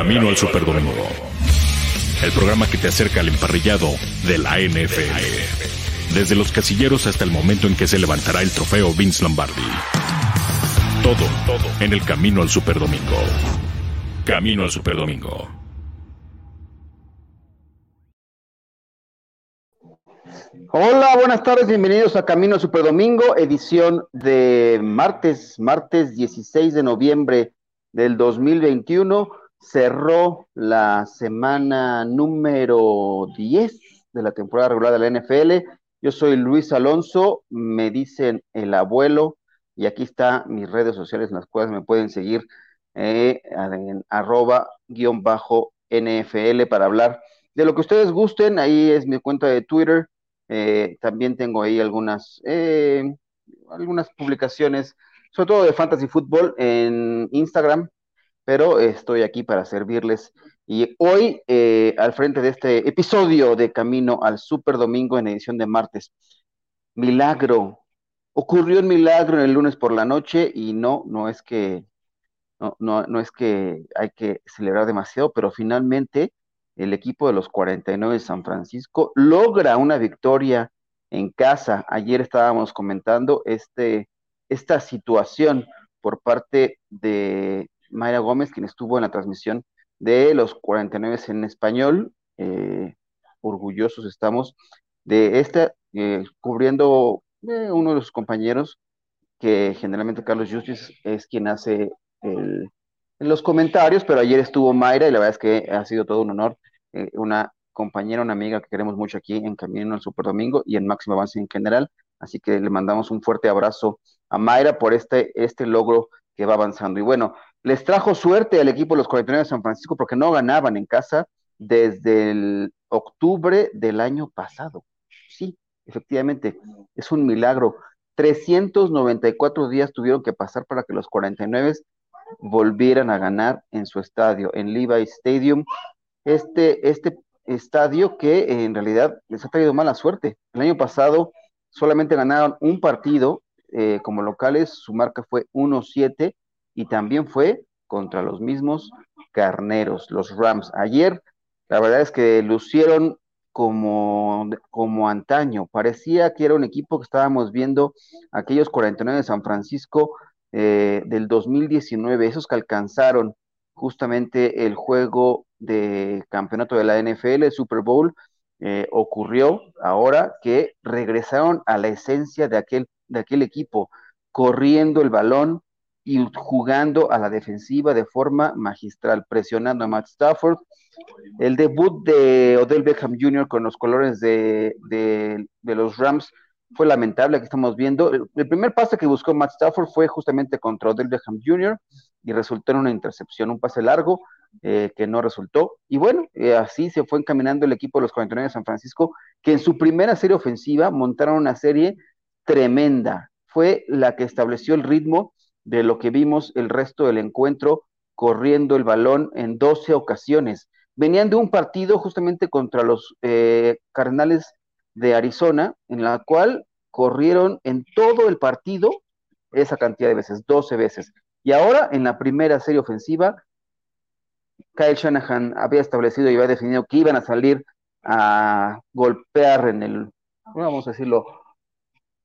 Camino al Superdomingo. El programa que te acerca al emparrillado de la NFL. Desde los casilleros hasta el momento en que se levantará el trofeo Vince Lombardi. Todo, todo en el Camino al Superdomingo. Camino al Superdomingo. Hola, buenas tardes, bienvenidos a Camino al Superdomingo, edición de martes, martes 16 de noviembre del 2021. Cerró la semana número 10 de la temporada regular de la NFL. Yo soy Luis Alonso, me dicen el abuelo, y aquí está mis redes sociales en las cuales me pueden seguir eh, arroba guion bajo NFL para hablar de lo que ustedes gusten. Ahí es mi cuenta de Twitter. Eh, también tengo ahí algunas, eh, algunas publicaciones, sobre todo de fantasy fútbol en Instagram, pero estoy aquí para servirles. Y hoy, al frente de este episodio de Camino al Super Domingo en edición de martes, milagro. Ocurrió un milagro el lunes por la noche y no, no es que no, no, no es que hay que celebrar demasiado, pero finalmente el equipo de los 49 de San Francisco logra una victoria en casa. Ayer estábamos comentando este, esta situación por parte de Mayra Gómez, quien estuvo en la transmisión de los 49 en español. Eh, orgullosos estamos de esta, eh, cubriendo eh, uno de los compañeros, que generalmente Carlos Justice es quien hace los comentarios, pero ayer estuvo Mayra y la verdad es que ha sido todo un honor. Eh, una compañera, una amiga que queremos mucho aquí en Camino al Super Domingo y en Máximo Avance en general. Así que le mandamos un fuerte abrazo a Mayra por este, este logro que va avanzando. Y bueno, les trajo suerte al equipo de los 49 de San Francisco porque no ganaban en casa desde el octubre del año pasado. Sí, efectivamente, es un milagro. 394 días tuvieron que pasar para que los 49 volvieran a ganar en su estadio, en Levi Stadium. Este, este estadio que en realidad les ha traído mala suerte. El año pasado solamente ganaron un partido eh, como locales, su marca fue 1-7 y también fue contra los mismos carneros, los Rams. Ayer, la verdad es que lucieron como, como antaño. Parecía que era un equipo que estábamos viendo aquellos 49 de San Francisco eh, del 2019, esos que alcanzaron justamente el juego de campeonato de la NFL, el Super Bowl, eh, ocurrió ahora que regresaron a la esencia de aquel, de aquel equipo, corriendo el balón y jugando a la defensiva de forma magistral, presionando a Matt Stafford. El debut de Odell Beckham Jr. con los colores de, los Rams fue lamentable, aquí estamos viendo. El, primer pase que buscó Matt Stafford fue justamente contra Odell Beckham Jr. y resultó en una intercepción, un pase largo eh, que no resultó. Y bueno, eh, así se fue encaminando el equipo de los 49 de San Francisco, que en su primera serie ofensiva montaron una serie tremenda. Fue la que estableció el ritmo de lo que vimos el resto del encuentro, corriendo el balón en 12 ocasiones. Venían de un partido justamente contra los eh, Cardenales de Arizona, en la cual corrieron en todo el partido esa cantidad de veces, 12 veces. Y ahora, en la primera serie ofensiva, Kyle Shanahan había establecido y había definido que iban a salir a golpear en el, vamos a decirlo,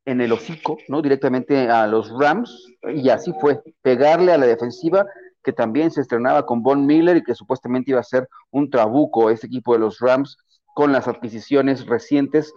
en el hocico, ¿no? Directamente a los Rams, y así fue, pegarle a la defensiva que también se estrenaba con Von Miller y que supuestamente iba a ser un trabuco ese equipo de los Rams con las adquisiciones recientes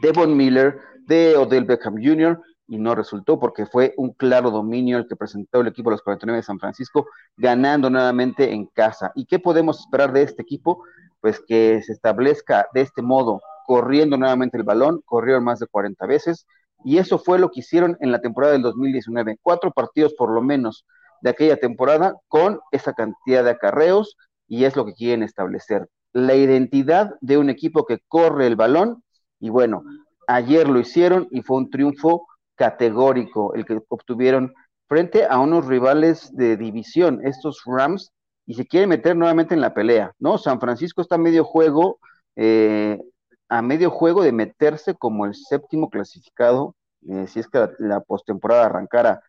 de Von Miller, de Odell Beckham Jr., y no resultó porque fue un claro dominio el que presentó el equipo de los 49 de San Francisco, ganando nuevamente en casa. ¿Y qué podemos esperar de este equipo? Pues que se establezca de este modo, corriendo nuevamente el balón, corrieron más de 40 veces, y eso fue lo que hicieron en la temporada del 2019, cuatro partidos por lo menos de aquella temporada con esa cantidad de acarreos, y es lo que quieren establecer la identidad de un equipo que corre el balón y bueno, ayer lo hicieron y fue un triunfo categórico el que obtuvieron frente a unos rivales de división, estos Rams, y se quieren meter nuevamente en la pelea, ¿no? San Francisco está medio juego, eh, a medio juego de meterse como el séptimo clasificado, eh, si es que la, postemporada arrancara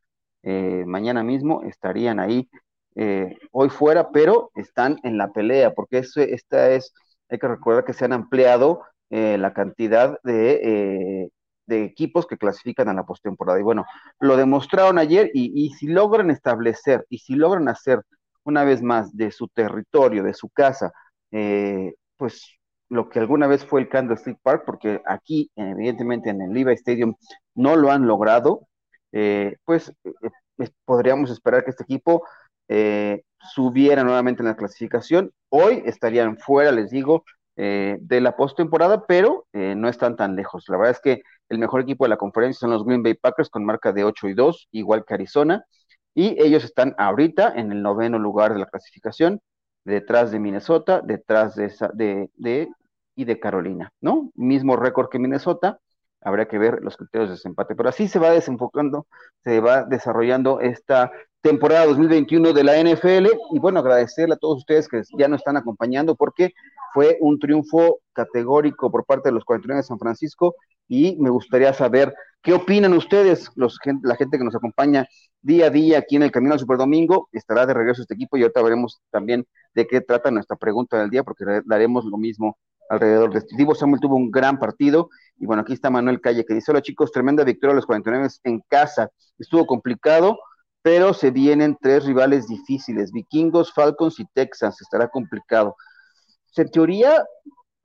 eh, mañana mismo, estarían ahí eh, hoy fuera, pero están en la pelea, porque esta es, hay que recordar que se han ampliado la cantidad de, de, equipos que clasifican a la postemporada. Y bueno, lo demostraron ayer y si logran establecer y si logran hacer una vez más de su territorio, de su casa, pues lo que alguna vez fue el Candlestick Park, porque aquí, evidentemente, en el Levi Stadium no lo han logrado, eh, pues eh, podríamos esperar que este equipo eh, subiera nuevamente en la clasificación. Hoy estarían fuera, les digo, de la postemporada, pero no están tan lejos. La verdad es que el mejor equipo de la conferencia son los Green Bay Packers con marca de 8 y 2, igual que Arizona, y ellos están ahorita en el noveno lugar de la clasificación detrás de Minnesota, detrás de, de, de, y de Carolina, ¿no? Mismo récord que Minnesota, habrá que ver los criterios de desempate, pero así se va desenfocando, se va desarrollando esta temporada 2021 de la NFL y bueno, agradecerle a todos ustedes que ya nos están acompañando porque fue un triunfo categórico por parte de los 49 de San Francisco y me gustaría saber qué opinan ustedes, los, la gente que nos acompaña día a día aquí en el Camino al Superdomingo, estará de regreso este equipo y ahorita veremos también de qué trata nuestra pregunta del día porque daremos lo mismo alrededor de este. Divo Samuel tuvo un gran partido y bueno, aquí está Manuel Calle que dice, hola chicos, tremenda victoria a los 49 en casa, estuvo complicado, pero se vienen tres rivales difíciles, Vikingos, Falcons y Texans, estará complicado. En teoría,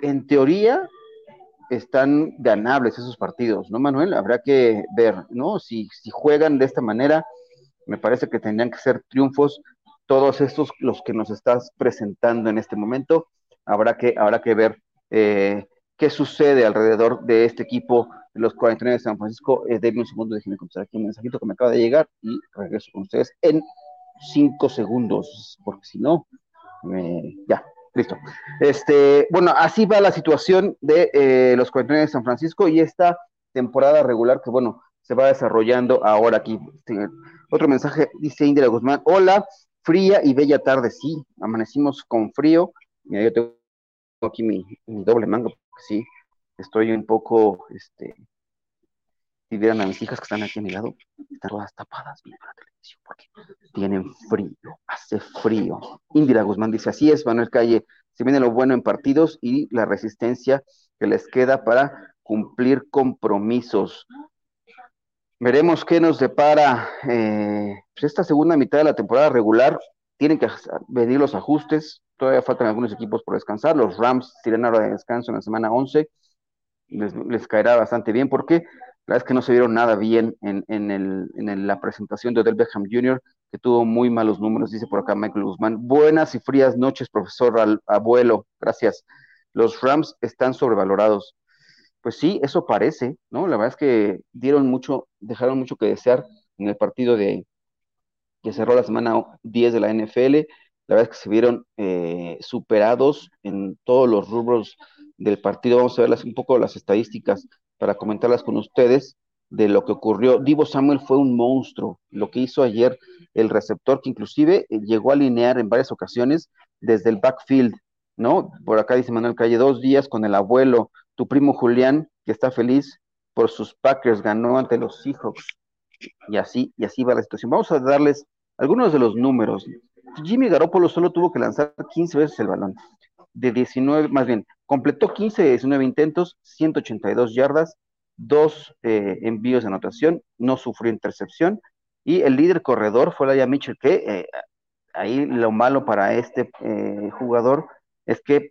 en teoría, están ganables esos partidos, ¿no, Manuel? Habrá que ver, ¿no? Si, si juegan de esta manera, me parece que tendrían que ser triunfos todos estos los que nos estás presentando en este momento. Habrá que, habrá que ver eh, qué sucede alrededor de este equipo de los 49 de San Francisco. Eh, denme un segundo, déjenme contestar aquí un mensajito que me acaba de llegar y regreso con ustedes en cinco segundos, porque si no, ya, listo. Este, bueno, así va la situación de eh, los 49 de San Francisco y esta temporada regular que, bueno, se va desarrollando ahora aquí. Otro mensaje dice Indira Guzmán, hola, fría y bella tarde, sí, amanecimos con frío. Mira, yo tengo aquí mi, doble mango, porque sí, estoy un poco, este, si vieran a mis hijas que están aquí a mi lado, están todas tapadas viendo la televisión porque tienen frío, hace frío. Indira Guzmán dice, así es, Manuel Calle, se viene lo bueno en partidos y la resistencia que les queda para cumplir compromisos. Veremos qué nos depara eh, pues esta segunda mitad de la temporada regular. Tienen que venir los ajustes, todavía faltan algunos equipos por descansar. Los Rams tienen hora de descanso en la semana 11. Les, caerá bastante bien porque la verdad es que no se vieron nada bien en, en, la presentación de Odell Beckham Jr., que tuvo muy malos números, dice por acá Michael Guzmán. Buenas y frías noches, profesor abuelo. Gracias. Los Rams están sobrevalorados. Pues sí, eso parece, ¿no? La verdad es que dieron mucho, dejaron mucho que desear en el partido de que cerró la semana 10 de la NFL la verdad es que se vieron eh, superados en todos los rubros del partido. Vamos a ver un poco las estadísticas para comentarlas con ustedes de lo que ocurrió. Divo Samuel fue un monstruo. Lo que hizo ayer el receptor, que inclusive eh, llegó a alinear en varias ocasiones desde el backfield, ¿no? Por acá dice Manuel Calle, dos días con el abuelo, tu primo Julián, que está feliz por sus Packers, ganó ante los Seahawks. Y así, y así va la situación. Vamos a darles algunos de los números. Jimmy Garoppolo solo tuvo que lanzar 15 veces el balón. De 19, más bien, completó 15 de 19 intentos, 182 yardas, dos eh, envíos de anotación, no sufrió intercepción. Y el líder corredor fue Laia Mitchell, que eh, ahí lo malo para este eh, jugador es que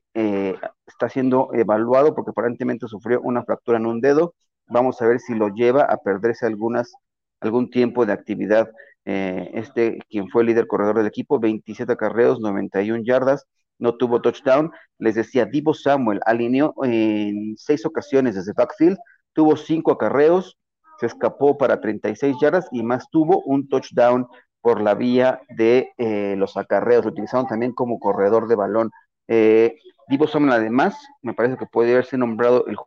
está siendo evaluado porque aparentemente sufrió una fractura en un dedo. Vamos a ver si lo lleva a perderse algunas, algún tiempo de actividad eh, este, quien fue el líder corredor del equipo, 27 carreos, 91 yardas, no tuvo touchdown. Les decía, Divo Samuel alineó en seis ocasiones desde backfield, tuvo cinco acarreos, se escapó para 36 yardas y más tuvo un touchdown por la vía de eh, los acarreos. Lo utilizaron también como corredor de balón. Eh, Divo Samuel, además, me parece que puede haberse nombrado el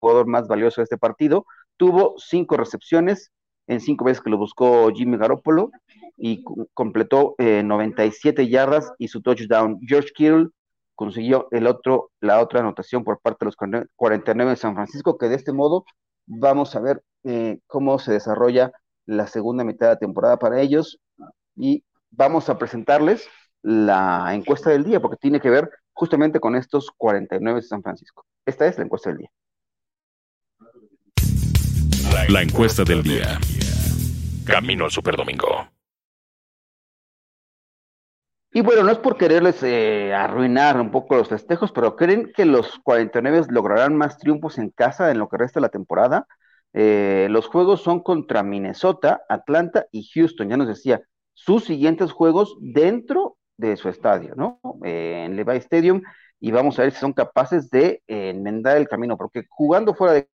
jugador más valioso de este partido. Tuvo cinco recepciones, en cinco veces que lo buscó Jimmy Garoppolo y completó 97 eh, yardas y su touchdown. George Kittle consiguió el otro, la otra anotación por parte de los 49 de San Francisco, que de este modo vamos a ver eh, cómo se desarrolla la segunda mitad de la temporada para ellos y vamos a presentarles la encuesta del día, porque tiene que ver justamente con estos 49 de San Francisco. Esta es la encuesta del día. La encuesta del día. Camino al Superdomingo. Y bueno, no es por quererles eh, arruinar un poco los festejos, pero ¿creen que los 49 lograrán más triunfos en casa en lo que resta de la temporada? Eh, los juegos son contra Minnesota, Atlanta y Houston, ya nos decía, sus siguientes juegos dentro de su estadio, ¿no? Eh, en Levi Stadium, y vamos a ver si son capaces de enmendar el camino, porque jugando fuera de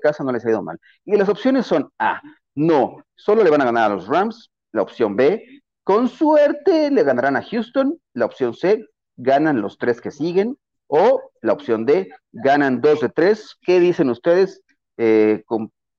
casa no les ha ido mal. Y las opciones son A, no, solo le van a ganar a los Rams, la opción B, con suerte le ganarán a Houston, la opción C, ganan los tres que siguen, o la opción D, ganan dos de tres. ¿Qué dicen ustedes? Eh,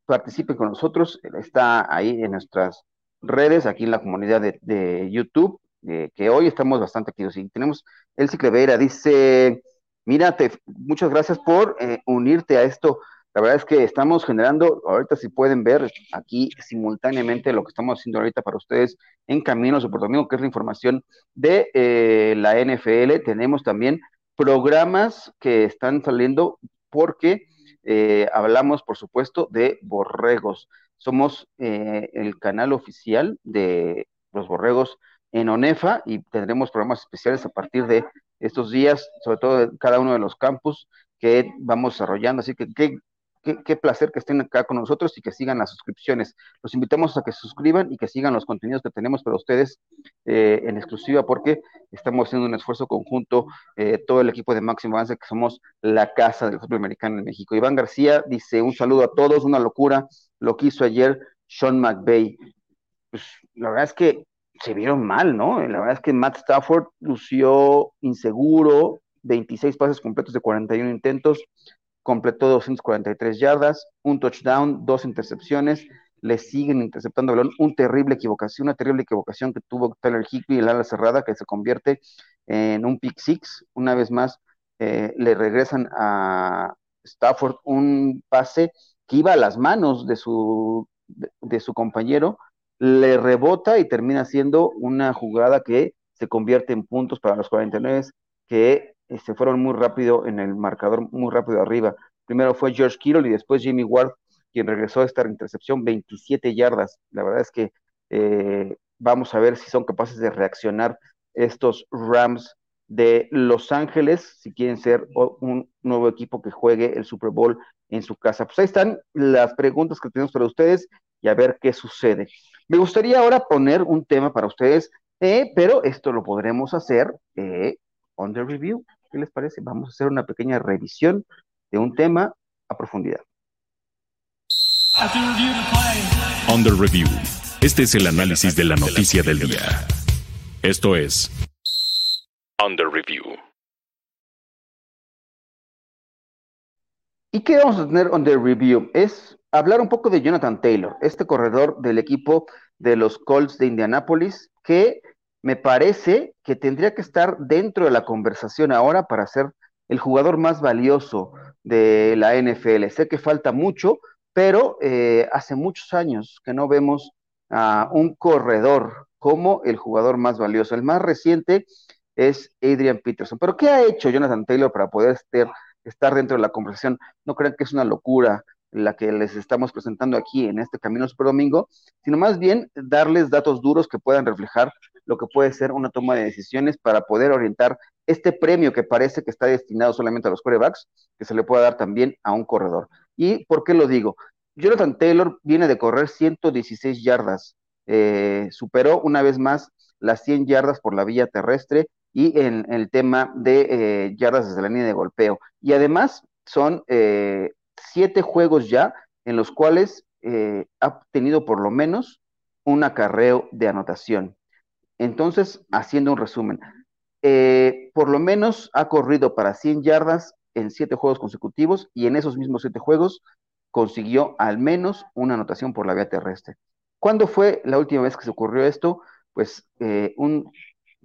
participen con nosotros, está ahí en nuestras redes, aquí en la comunidad de, YouTube, que hoy estamos bastante activos. Y tenemos el Vera, dice, mírate, muchas gracias por eh, unirte a esto. La verdad es que estamos generando, ahorita si pueden ver aquí simultáneamente lo que estamos haciendo ahorita para ustedes en Camino Super Domingo, que es la información de eh, la NFL. Tenemos también programas que están saliendo porque eh, hablamos, por supuesto, de borregos. Somos eh, el canal oficial de los borregos en ONEFA y tendremos programas especiales a partir de estos días, sobre todo en cada uno de los campus que vamos desarrollando. Así que qué, qué, placer que estén acá con nosotros y que sigan las suscripciones. Los invitamos a que se suscriban y que sigan los contenidos que tenemos para ustedes eh, en exclusiva porque estamos haciendo un esfuerzo conjunto, todo el equipo de Máximo Avance, que somos la casa del fútbol americano en México. Iván García dice un saludo a todos, una locura lo que hizo ayer Sean McVay. Pues la verdad es que se vieron mal, ¿no? La verdad es que Matt Stafford lució inseguro, 26 pases completos de 41 intentos, completó 243 yardas, un touchdown, dos intercepciones, le siguen interceptando balón, un terrible equivocación, una terrible equivocación que tuvo Tyler Hickley, el ala cerrada, que se convierte en un pick six, una vez más eh, le regresan a Stafford un pase que iba a las manos de su, de, su compañero, le rebota y termina siendo una jugada que se convierte en puntos para los 49 que este, fueron muy rápido en el marcador, muy rápido arriba. Primero fue George Kittle y después Jimmy Ward, quien regresó a esta intercepción 27 yardas. La verdad es que eh, vamos a ver si son capaces de reaccionar estos Rams de Los Ángeles, si quieren ser un nuevo equipo que juegue el Super Bowl en su casa. Pues ahí están las preguntas que tenemos para ustedes y a ver qué sucede. Me gustaría ahora poner un tema para ustedes, eh, pero esto lo podremos hacer eh, on the review. ¿Qué les parece? Vamos a hacer una pequeña revisión de un tema a profundidad. The review. Este es el análisis de la noticia del día. Esto es Under Review. ¿Y qué vamos a tener the review? Es hablar un poco de Jonathan Taylor, este corredor del equipo de los Colts de Indianápolis, que me parece que tendría que estar dentro de la conversación ahora para ser el jugador más valioso de la NFL. Sé que falta mucho, pero eh, hace muchos años que no vemos a un corredor como el jugador más valioso. El más reciente es Adrian Peterson. Pero ¿qué ha hecho Jonathan Taylor para poder estar dentro de la conversación. No crean que es una locura la que les estamos presentando aquí en este Camino Super Domingo, sino más bien darles datos duros que puedan reflejar lo que puede ser una toma de decisiones para poder orientar este premio que parece que está destinado solamente a los quarterbacks, que se le pueda dar también a un corredor. ¿Y por qué lo digo? Jonathan Taylor viene de correr 116 yardas, eh, superó una vez más las 100 yardas por la vía terrestre y en, el tema de eh, yardas desde la línea de golpeo. Y además son eh, siete juegos ya en los cuales eh, ha tenido por lo menos un acarreo de anotación. Entonces, haciendo un resumen, por lo menos ha corrido para 100 yardas en siete juegos consecutivos y en esos mismos siete juegos consiguió al menos una anotación por la vía terrestre. ¿Cuándo fue la última vez que se ocurrió esto? Pues un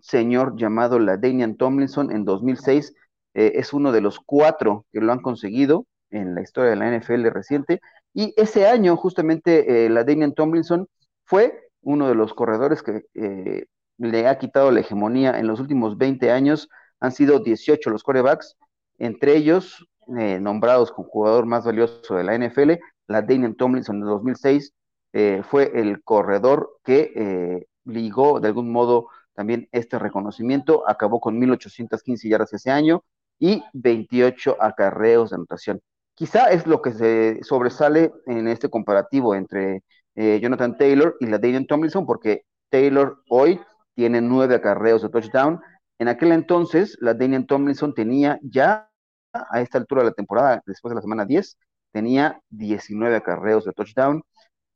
señor llamado la Danian Tomlinson en 2006. Eh, es uno de los cuatro que lo han conseguido en la historia de la NFL reciente. Y ese año, justamente, eh, la Damian Tomlinson fue uno de los corredores que eh, le ha quitado la hegemonía en los últimos 20 años han sido 18 los corebacks, entre ellos eh, nombrados como jugador más valioso de la NFL, la Daniel Tomlinson de 2006 eh, fue el corredor que eh, ligó de algún modo también este reconocimiento, acabó con 1815 yardas ese año y 28 acarreos de anotación. Quizá es lo que se sobresale en este comparativo entre Jonathan Taylor y la Daniel Tomlinson, porque Taylor hoy tiene nueve acarreos de touchdown. En aquel entonces, la Daniel Tomlinson tenía ya a esta altura de la temporada, después de la semana 10, tenía 19 acarreos de touchdown.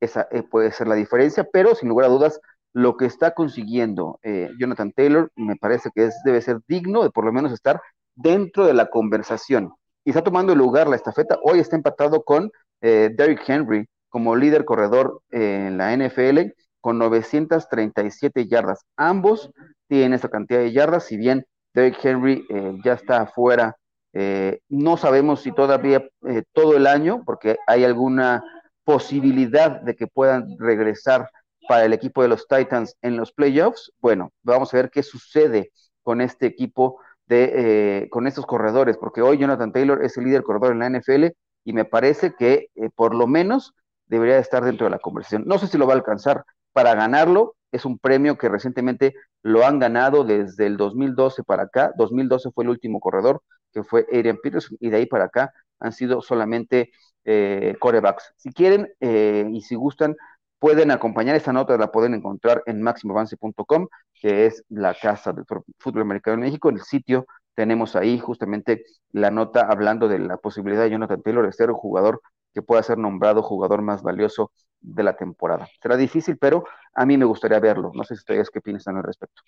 Esa eh, puede ser la diferencia, pero sin lugar a dudas, lo que está consiguiendo eh, Jonathan Taylor me parece que debe ser digno de por lo menos estar dentro de la conversación. Y está tomando lugar la estafeta. Hoy está empatado con eh, Derrick Henry como líder corredor en la NFL con 937 yardas. Ambos tienen esa cantidad de yardas, si bien Derrick Henry ya está fuera eh, no sabemos si todavía eh, todo el año, porque hay alguna posibilidad de que puedan regresar para el equipo de los Titans en los playoffs. Bueno, vamos a ver qué sucede con este equipo de, eh, con estos corredores, porque hoy Jonathan Taylor es el líder corredor en la NFL y me parece que por lo menos debería estar dentro de la conversación. No sé si lo va a alcanzar para ganarlo, es un premio que recientemente lo han ganado desde el 2012 para acá. 2012 fue el último corredor, que fue Adrian Peterson, y de ahí para acá han sido solamente eh, corebacks. Si quieren eh, y si gustan, pueden acompañar esta nota, la pueden encontrar en máximoavance.com, que es la casa del fútbol americano en México. En el sitio tenemos ahí justamente la nota hablando de la posibilidad de Jonathan Taylor de ser un jugador que pueda ser nombrado jugador más valioso de la temporada. Será difícil, pero a mí me gustaría verlo. No sé si ustedes qué piensan al respecto.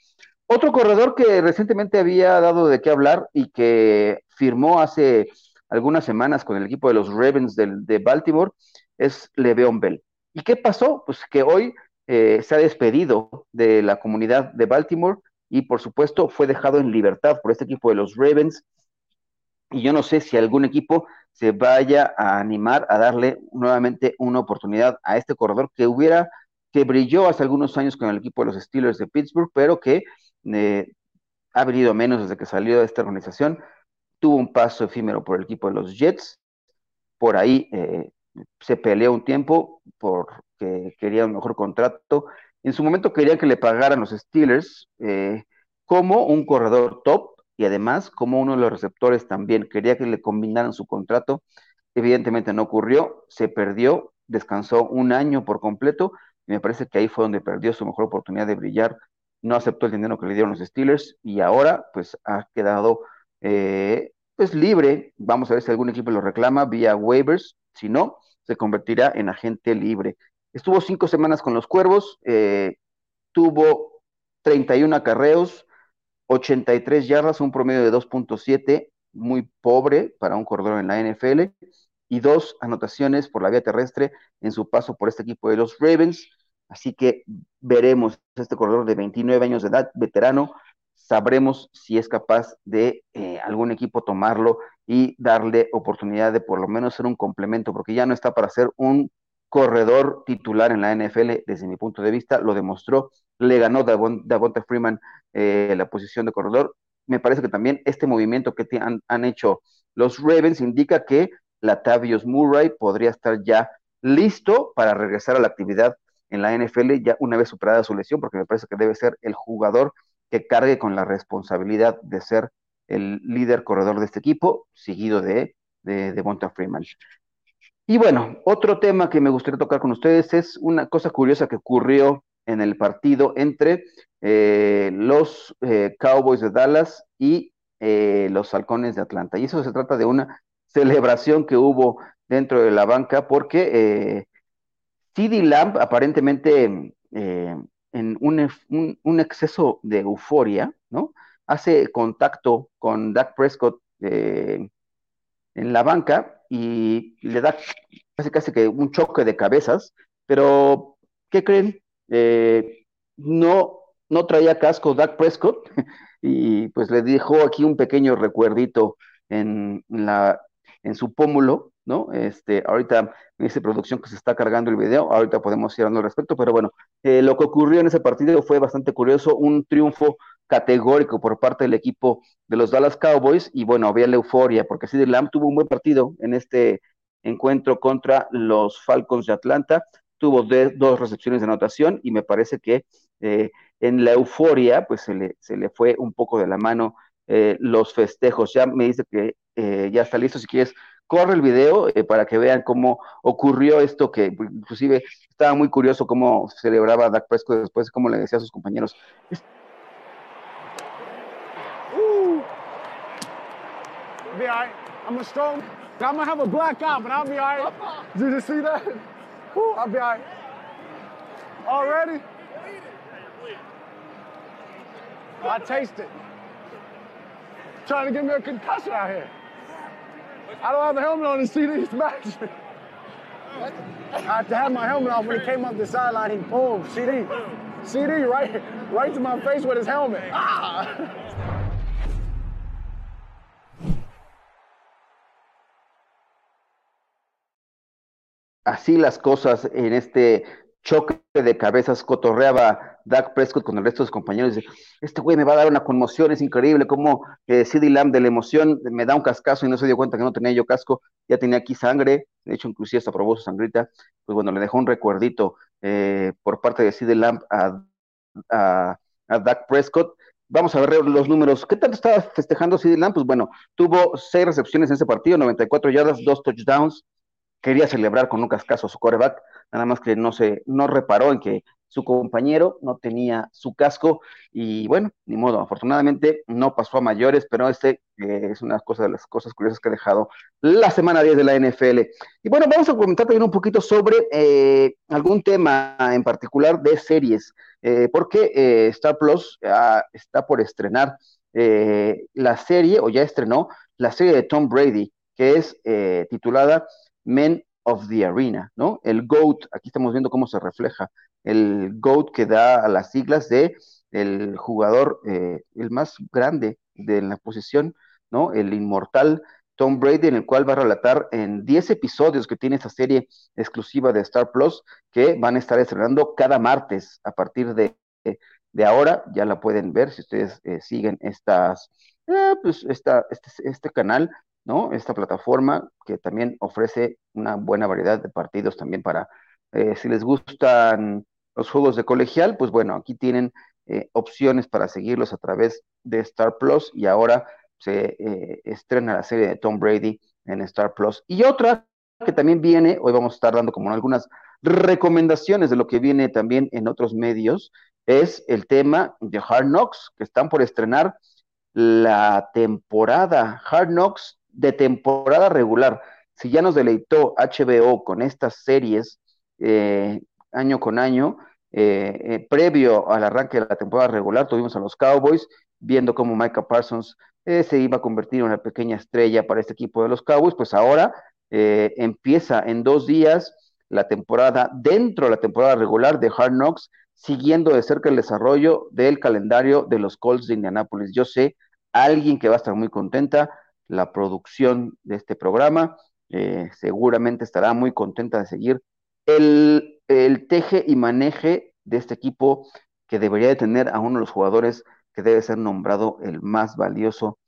Otro corredor que recientemente había dado de qué hablar y que firmó hace algunas semanas con el equipo de los Ravens de, Baltimore es Le'Veon Bell. ¿Y qué pasó? Pues que hoy eh, se ha despedido de la comunidad de Baltimore y por supuesto fue dejado en libertad por este equipo de los Ravens. Y yo no sé si algún equipo se vaya a animar a darle nuevamente una oportunidad a este corredor que hubiera, que brilló hace algunos años con el equipo de los Steelers de Pittsburgh, pero que eh, ha venido menos desde que salió de esta organización. Tuvo un paso efímero por el equipo de los Jets. Por ahí eh, se peleó un tiempo porque quería un mejor contrato. En su momento quería que le pagaran los Steelers eh, como un corredor top y además como uno de los receptores también quería que le combinaran su contrato. Evidentemente no ocurrió, se perdió, descansó un año por completo y me parece que ahí fue donde perdió su mejor oportunidad de brillar. No aceptó el dinero que le dieron los Steelers y ahora pues ha quedado eh, pues libre. Vamos a ver si algún equipo lo reclama vía waivers. Si no, se convertirá en agente libre. Estuvo cinco semanas con los Cuervos, eh, tuvo 31 acarreos, 83 yardas, un promedio de 2.7, muy pobre para un corredor en la NFL, y dos anotaciones por la vía terrestre en su paso por este equipo de los Ravens. Así que veremos este corredor de 29 años de edad, veterano, sabremos si es capaz de eh, algún equipo tomarlo y darle oportunidad de por lo menos ser un complemento, porque ya no está para ser un corredor titular en la NFL, desde mi punto de vista, lo demostró, le ganó Davonta Freeman eh, la posición de corredor. Me parece que también este movimiento que han, hecho los Ravens indica que Latavius Murray podría estar ya listo para regresar a la actividad en la NFL ya una vez superada su lesión, porque me parece que debe ser el jugador que cargue con la responsabilidad de ser el líder corredor de este equipo, seguido de, de, de Freeman. Y bueno, otro tema que me gustaría tocar con ustedes es una cosa curiosa que ocurrió en el partido entre eh, los eh, Cowboys de Dallas y eh, los Halcones de Atlanta. Y eso se trata de una celebración que hubo dentro de la banca porque CD Lamb aparentemente en un, un, exceso de euforia, ¿no? Hace contacto con Dak Prescott en la banca y le da casi casi que un choque de cabezas, pero ¿qué creen? Eh, no, no traía casco Dak Prescott y pues le dejó aquí un pequeño recuerdito en, la, en su pómulo ¿no? Este, ahorita me dice producción que se está cargando el video, ahorita podemos ir al respecto, pero bueno, eh, lo que ocurrió en ese partido fue bastante curioso, un triunfo categórico por parte del equipo de los Dallas Cowboys, y bueno, había la euforia, porque CeeDee Lamb tuvo un buen partido en este encuentro contra los Falcons de Atlanta, tuvo dos recepciones de anotación, y me parece que eh, en la euforia, pues se le, se le fue un poco de la mano eh, los festejos. Ya me dice que ya está listo, si quieres corre el video eh, para que vean cómo ocurrió esto, que inclusive estaba muy curioso cómo celebraba Dak Prescott después, cómo le decía a sus compañeros. Be all right. I'm a strong. I'm gonna have a blackout, but I'll be all right. Did you see that? Ooh, I'll be all right. Already? I taste it. Trying to get me a concussion out here. I don't have a helmet on and see these matches. I had to have my helmet off when he came up the sideline. He pulled CD, CD right, right to my face with his helmet. Ah! Así las cosas en este choque de cabezas cotorreaba Dak Prescott con el resto de sus compañeros. Dice, este güey me va a dar una conmoción, es increíble cómo eh, CD Lamb de la emoción me da un cascazo y no se dio cuenta que no tenía yo casco, ya tenía aquí sangre, de hecho inclusive hasta probó su sangrita, pues bueno, le dejó un recuerdito eh, por parte de CD Lamb a, a, Prescott. Vamos a ver los números. ¿Qué tanto estaba festejando CD Lamb? Pues bueno, tuvo seis recepciones en ese partido, 94 yardas, dos touchdowns, quería celebrar con un cascazo su coreback, nada más que no se, no reparó en que su compañero no tenía su casco y bueno, ni modo, afortunadamente no pasó a mayores, pero este eh, es una cosa de las cosas curiosas que ha dejado la semana 10 de la NFL. Y bueno, vamos a comentar también un poquito sobre eh, algún tema en particular de series, eh, porque Star Plus ah, está por estrenar la serie, o ya estrenó, la serie de Tom Brady, que es titulada Men of the Arena, ¿no? El GOAT, aquí estamos viendo cómo se refleja, el GOAT que da a las siglas de el jugador, eh, el más grande de la posición, ¿no? El inmortal Tom Brady, en el cual va a relatar en 10 episodios que tiene esta serie exclusiva de Star Plus, que van a estar estrenando cada martes a partir de, de ahora, ya la pueden ver si ustedes eh, siguen estas, eh, pues esta, este, este canal, ¿no? Esta plataforma que también ofrece una buena variedad de partidos también para, eh, si les gustan los juegos de colegial, pues bueno, aquí tienen eh, opciones para seguirlos a través de Star Plus y ahora se eh, estrena la serie de Tom Brady en Star Plus. Y otra que también viene, hoy vamos a estar dando como algunas recomendaciones de lo que viene también en otros medios, es el tema de Hard Knocks, que están por estrenar la temporada Hard Knocks de temporada regular, si ya nos deleitó HBO con estas series eh, año con año, eh, eh, previo al arranque de la temporada regular, tuvimos a los Cowboys viendo cómo Micah Parsons se iba a convertir en una pequeña estrella para este equipo de los Cowboys, pues ahora empieza en dos días la temporada, dentro de la temporada regular de Hard Knocks, siguiendo de cerca el desarrollo del calendario de los Colts de Indianapolis. Yo sé, alguien que va a estar muy contenta, la producción de este programa. Eh, seguramente estará muy contenta de seguir el, el, teje y maneje de este equipo que debería de tener a uno de los jugadores que debe ser nombrado el más valioso.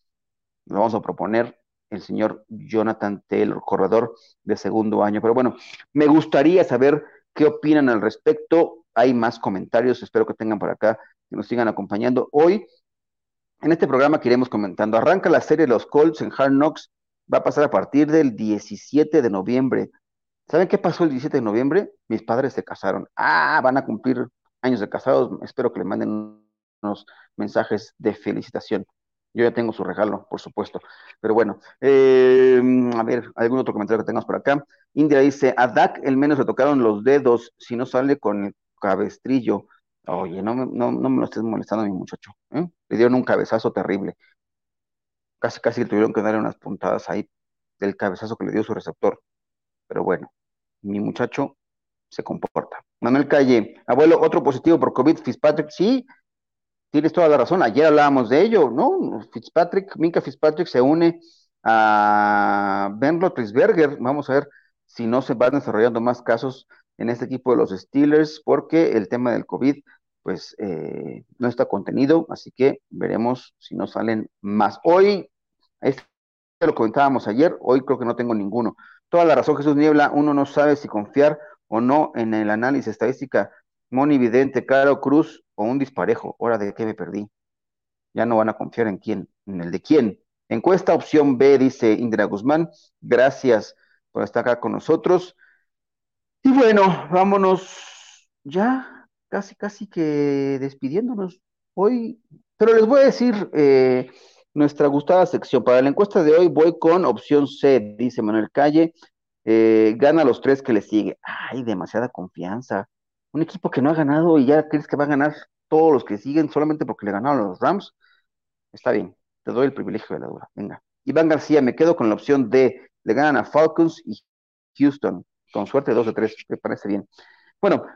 Lo vamos a proponer el señor Jonathan Taylor, corredor de segundo año. Pero bueno, me gustaría saber qué opinan al respecto. Hay más comentarios, espero que tengan por acá, que nos sigan acompañando. Hoy en este programa que iremos comentando, arranca la serie los Colts en Hard Knocks, va a pasar a partir del 17 de noviembre. ¿Saben qué pasó el 17 de noviembre? Mis padres se casaron. Ah, van a cumplir años de casados. Espero que le manden unos mensajes de felicitación. Yo ya tengo su regalo, por supuesto. Pero bueno, eh, a ver, algún otro comentario que tengamos por acá. India dice, a Dak el menos le tocaron los dedos si no sale con el cabestrillo. Oye, no, no, no me lo estés molestando a mi muchacho. ¿eh? Le dieron un cabezazo terrible. Casi, casi le tuvieron que darle unas puntadas ahí del cabezazo que le dio su receptor. Pero bueno, mi muchacho se comporta. Manuel Calle, abuelo, otro positivo por COVID, Fitzpatrick, sí, tienes toda la razón. Ayer hablábamos de ello, ¿no? Fitzpatrick, Minka Fitzpatrick se une a Ben Roethlisberger. Vamos a ver si no se van desarrollando más casos en este equipo de los Steelers, porque el tema del COVID, pues, eh, no está contenido, así que veremos si no salen más. Hoy, este lo comentábamos ayer, hoy creo que no tengo ninguno. Toda la razón, Jesús Niebla, uno no sabe si confiar o no en el análisis estadística Moni Vidente, Caro Cruz o un disparejo. Hora de qué me perdí. Ya no van a confiar en quién, en el de quién. Encuesta opción B, dice Indira Guzmán. Gracias por estar acá con nosotros. Y bueno, vámonos ya casi, casi que despidiéndonos hoy. Pero les voy a decir eh, nuestra gustada sección. Para la encuesta de hoy voy con opción C, dice Manuel Calle. Eh, gana los tres que le sigue. Ay, demasiada confianza un equipo que no ha ganado y ya crees que va a ganar todos los que siguen solamente porque le ganaron los Rams, está bien, te doy el privilegio de la dura. Venga. Iván García, me quedo con la opción D. Le ganan a Falcons y Houston. Con suerte, dos de tres, me parece bien. Bueno,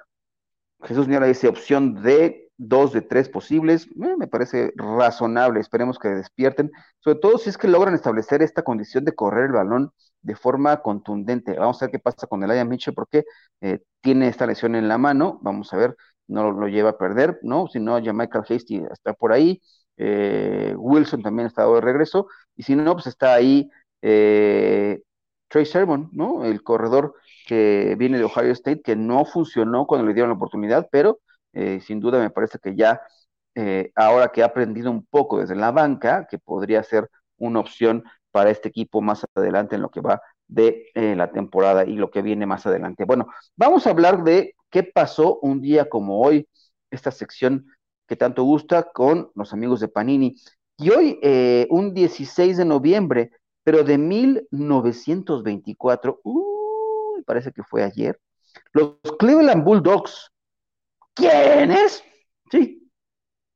Jesús Niebla dice opción D, dos de tres posibles. Eh, me parece razonable. Esperemos que despierten. Sobre todo si es que logran establecer esta condición de correr el balón de forma contundente. Vamos a ver qué pasa con el Aya Mitchell porque eh, tiene esta lesión en la mano. Vamos a ver, no lo, lleva a perder, ¿no? Si no, ya Michael Hasty está por ahí. Eh, Wilson también está de regreso. Y si no, pues está ahí eh, Trey Sermon, ¿no? El corredor que viene de Ohio State, que no funcionó cuando le dieron la oportunidad, pero sin duda me parece que ya, ahora que ha aprendido un poco desde la banca, que podría ser una opción para este equipo más adelante en lo que va de eh, la temporada y lo que viene más adelante. Bueno, vamos a hablar de qué pasó un día como hoy, esta sección que tanto gusta con los amigos de Panini. Y hoy, eh, un 16 de noviembre, pero de 1924, uy, parece que fue ayer, los Cleveland Bulldogs. ¿Quiénes? Sí,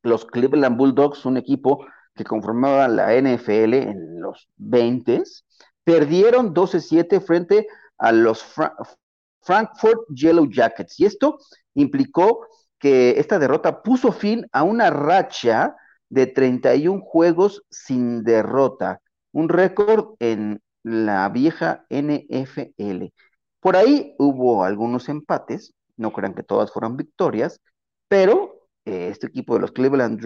los Cleveland Bulldogs, un equipo que conformaban la NFL en los 20, perdieron 12-7 frente a los Frankfurt Yellow Jackets. Y esto implicó que esta derrota puso fin a una racha de 31 juegos sin derrota, un récord en la vieja NFL. Por ahí hubo algunos empates, no crean que todas fueron victorias, pero eh, este equipo de los Cleveland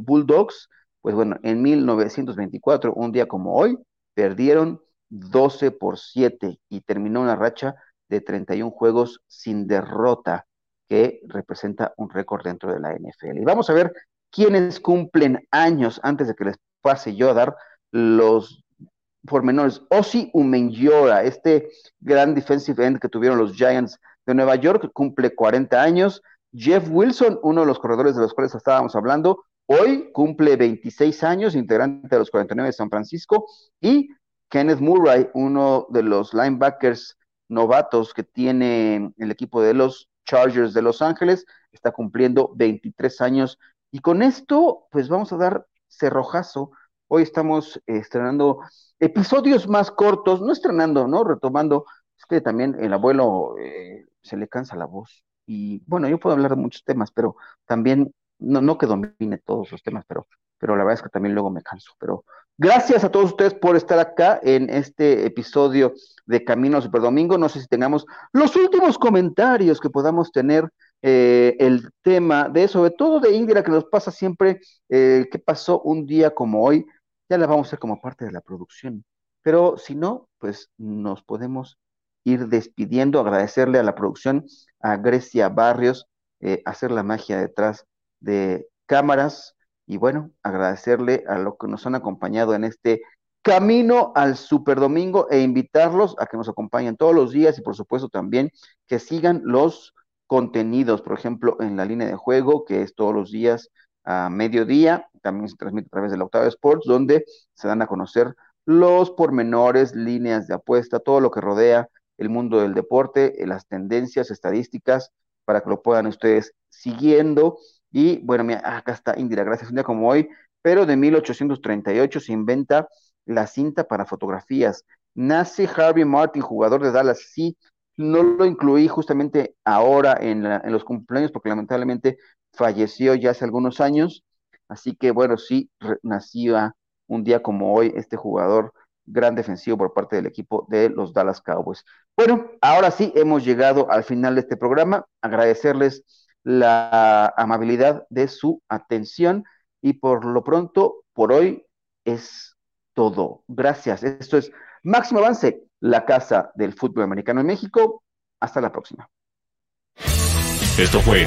Bulldogs pues bueno, en 1924, un día como hoy, perdieron 12 por 7 y terminó una racha de 31 juegos sin derrota, que representa un récord dentro de la NFL. Y vamos a ver quiénes cumplen años antes de que les pase yo a dar los pormenores. Osi Umenyiora, este gran defensive end que tuvieron los Giants de Nueva York, cumple 40 años. Jeff Wilson, uno de los corredores de los cuales estábamos hablando, Hoy cumple 26 años, integrante de los 49 de San Francisco, y Kenneth Murray, uno de los linebackers novatos que tiene el equipo de los Chargers de Los Ángeles, está cumpliendo 23 años. Y con esto, pues vamos a dar cerrojazo. Hoy estamos estrenando episodios más cortos, no estrenando, ¿no? Retomando, es que también el abuelo eh, se le cansa la voz. Y bueno, yo puedo hablar de muchos temas, pero también no, no que domine todos los temas, pero, pero la verdad es que también luego me canso. Pero gracias a todos ustedes por estar acá en este episodio de Camino Super Domingo. No sé si tengamos los últimos comentarios que podamos tener eh, el tema de, sobre todo de Indira, que nos pasa siempre, eh, qué pasó un día como hoy, ya la vamos a hacer como parte de la producción. Pero si no, pues nos podemos ir despidiendo, agradecerle a la producción, a Grecia Barrios, eh, hacer la magia detrás de cámaras y bueno, agradecerle a los que nos han acompañado en este camino al Super Domingo e invitarlos a que nos acompañen todos los días y por supuesto también que sigan los contenidos, por ejemplo, en la línea de juego, que es todos los días a mediodía, también se transmite a través de la Octava Sports, donde se dan a conocer los pormenores, líneas de apuesta, todo lo que rodea el mundo del deporte, las tendencias, estadísticas, para que lo puedan ustedes siguiendo y bueno, mira, acá está Indira, gracias. Un día como hoy, pero de 1838 se inventa la cinta para fotografías. Nace Harvey Martin, jugador de Dallas. Sí, no lo incluí justamente ahora en, los cumpleaños porque lamentablemente falleció ya hace algunos años. Así que bueno, sí, nacía un día como hoy este jugador gran defensivo por parte del equipo de los Dallas Cowboys. Bueno, ahora sí hemos llegado al final de este programa. Agradecerles la amabilidad de su atención y por lo pronto, por hoy es todo. Gracias. Esto es Máximo Avance, la casa del fútbol americano en México. Hasta la próxima. Esto fue